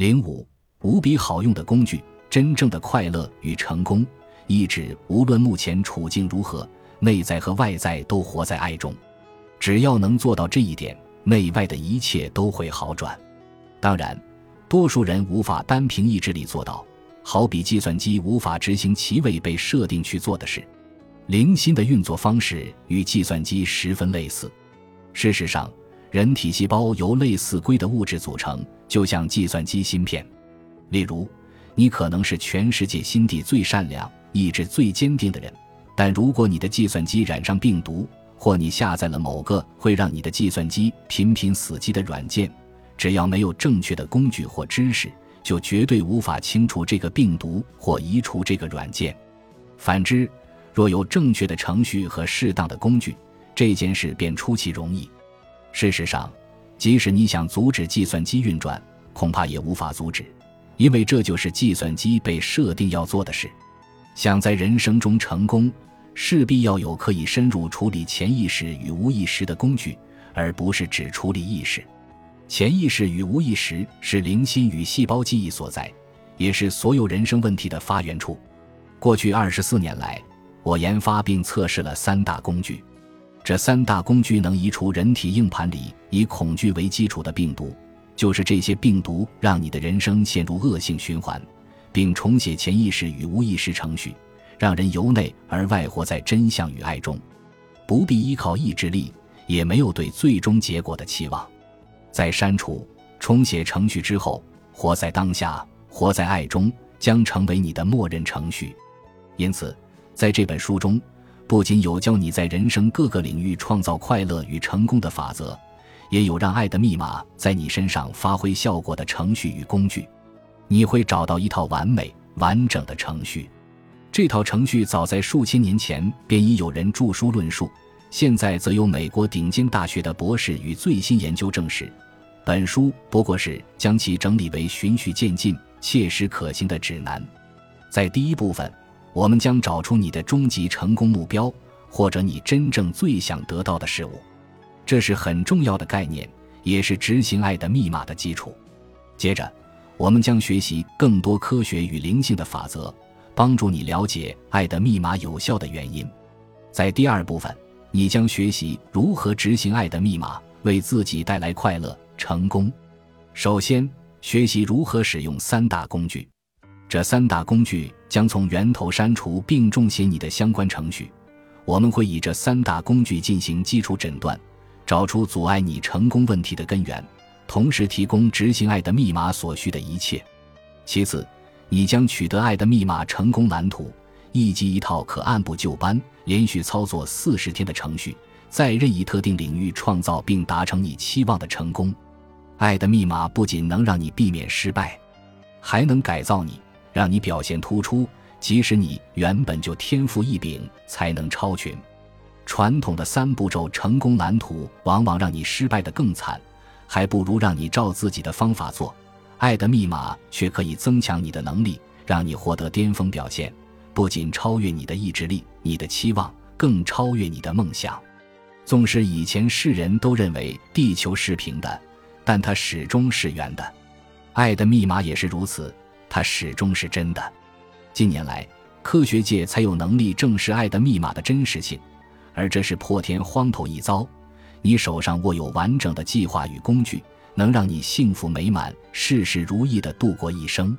零五，无比好用的工具，真正的快乐与成功，意指无论目前处境如何，内在和外在都活在爱中。只要能做到这一点，内外的一切都会好转。当然，多数人无法单凭意志力做到，好比计算机无法执行其未被设定去做的事。灵心的运作方式与计算机十分类似。事实上，人体细胞由类似硅的物质组成，就像计算机芯片。例如，你可能是全世界心地最善良、意志最坚定的人，但如果你的计算机染上病毒，或你下载了某个会让你的计算机频频死机的软件，只要没有正确的工具或知识，就绝对无法清除这个病毒或移除这个软件。反之，若有正确的程序和适当的工具，这件事便出奇容易。事实上，即使你想阻止计算机运转，恐怕也无法阻止，因为这就是计算机被设定要做的事。想在人生中成功，势必要有可以深入处理潜意识与无意识的工具，而不是只处理意识。潜意识与无意识是灵心与细胞记忆所在，也是所有人生问题的发源处。过去二十四年来，我研发并测试了三大工具。这三大工具能移除人体硬盘里以恐惧为基础的病毒，就是这些病毒让你的人生陷入恶性循环，并重写潜意识与无意识程序，让人由内而外活在真相与爱中，不必依靠意志力，也没有对最终结果的期望。在删除、重写程序之后，活在当下，活在爱中，将成为你的默认程序。因此，在这本书中。不仅有教你在人生各个领域创造快乐与成功的法则，也有让爱的密码在你身上发挥效果的程序与工具。你会找到一套完美完整的程序。这套程序早在数千年前便已有人著书论述，现在则由美国顶尖大学的博士与最新研究证实。本书不过是将其整理为循序渐进、切实可行的指南。在第一部分。我们将找出你的终极成功目标，或者你真正最想得到的事物，这是很重要的概念，也是执行爱的密码的基础。接着，我们将学习更多科学与灵性的法则，帮助你了解爱的密码有效的原因。在第二部分，你将学习如何执行爱的密码，为自己带来快乐、成功。首先，学习如何使用三大工具。这三大工具将从源头删除并重写你的相关程序。我们会以这三大工具进行基础诊断，找出阻碍你成功问题的根源，同时提供执行爱的密码所需的一切。其次，你将取得爱的密码成功蓝图，以及一套可按部就班、连续操作四十天的程序，在任意特定领域创造并达成你期望的成功。爱的密码不仅能让你避免失败，还能改造你。让你表现突出，即使你原本就天赋异禀，才能超群。传统的三步骤成功蓝图往往让你失败的更惨，还不如让你照自己的方法做。爱的密码却可以增强你的能力，让你获得巅峰表现，不仅超越你的意志力、你的期望，更超越你的梦想。纵使以前世人都认为地球是平的，但它始终是圆的。爱的密码也是如此。它始终是真的。近年来，科学界才有能力证实爱的密码的真实性，而这是破天荒头一遭。你手上握有完整的计划与工具，能让你幸福美满、事事如意的度过一生。